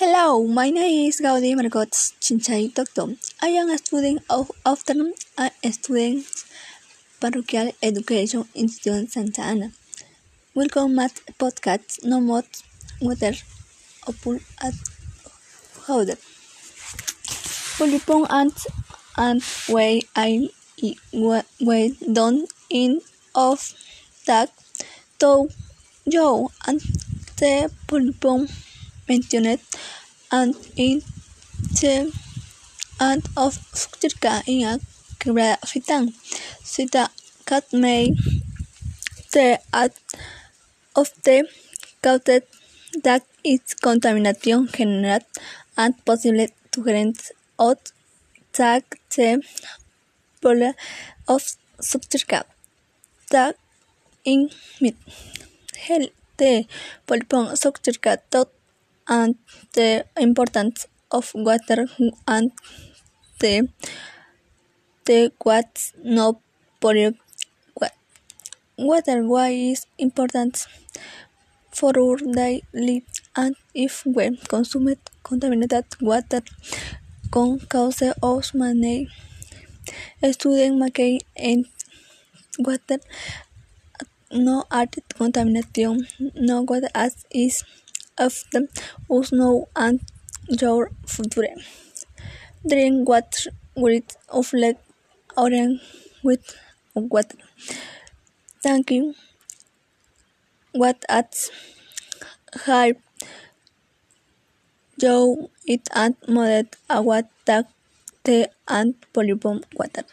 Hello, my name is Gaudi Margot Chinchay Doctor. I am a student of Afternoon and student Parochial Education Institute Santa Ana. Welcome my podcast No More Water Opul at Howder. Polypon and and way I way done in of that to yo and the polypon mentioned and in the and of structure in a grafitan. Sita cat may the at of the counted that its contamination generate and possible grant out that the polar of structure that in mid hell the polypon structure dot and the importance of water and the the what's no poly water why is important for our daily and if we consume contaminated water can cause of money student make and water no added contamination no water as is often us know and your future drink water with of like orange with water. Thank you. What at high Joe it and moderate agua the and polybomb water